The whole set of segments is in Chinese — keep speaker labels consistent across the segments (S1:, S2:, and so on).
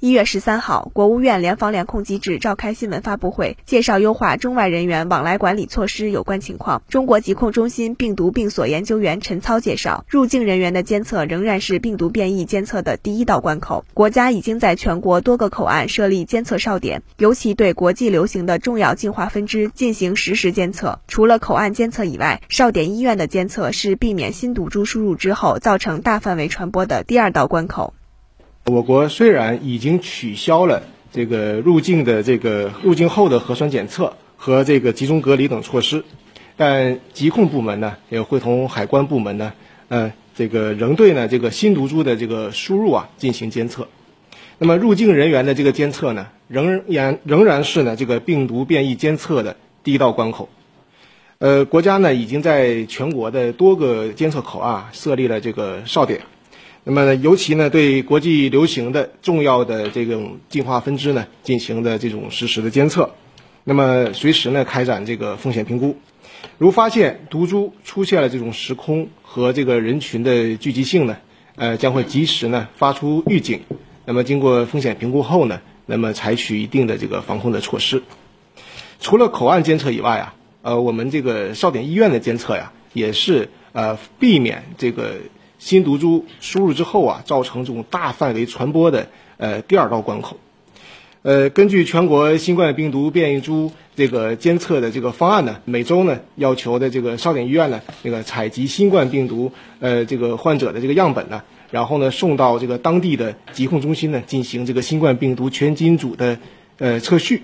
S1: 一月十三号，国务院联防联控机制召开新闻发布会，介绍优化中外人员往来管理措施有关情况。中国疾控中心病毒病所研究员陈操介绍，入境人员的监测仍然是病毒变异监测的第一道关口。国家已经在全国多个口岸设立监测哨点，尤其对国际流行的重要进化分支进行实时监测。除了口岸监测以外，哨点医院的监测是避免新毒株输入之后造成大范围传播的第二道关口。
S2: 我国虽然已经取消了这个入境的这个入境后的核酸检测和这个集中隔离等措施，但疾控部门呢也会同海关部门呢，呃，这个仍对呢这个新毒株的这个输入啊进行监测。那么入境人员的这个监测呢，仍然仍然是呢这个病毒变异监测的第一道关口。呃，国家呢已经在全国的多个监测口岸设立了这个哨点。那么，尤其呢，对国际流行的重要的这种进化分支呢，进行的这种实时的监测，那么随时呢开展这个风险评估，如发现毒株出现了这种时空和这个人群的聚集性呢，呃，将会及时呢发出预警，那么经过风险评估后呢，那么采取一定的这个防控的措施。除了口岸监测以外啊，呃，我们这个哨点医院的监测呀，也是呃避免这个。新毒株输入之后啊，造成这种大范围传播的呃第二道关口。呃，根据全国新冠病毒变异株这个监测的这个方案呢，每周呢要求的这个哨点医院呢，这个采集新冠病毒呃这个患者的这个样本呢，然后呢送到这个当地的疾控中心呢进行这个新冠病毒全基因组的呃测序，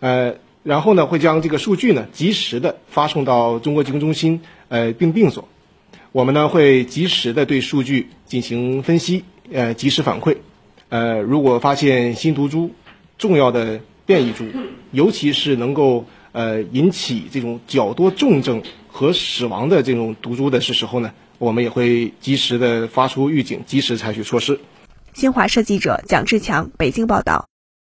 S2: 呃，然后呢会将这个数据呢及时的发送到中国疾控中心呃病病所。我们呢会及时的对数据进行分析，呃，及时反馈，呃，如果发现新毒株、重要的变异株，尤其是能够呃引起这种较多重症和死亡的这种毒株的是时候呢，我们也会及时的发出预警，及时采取措施。
S1: 新华社记者蒋志强北京报道。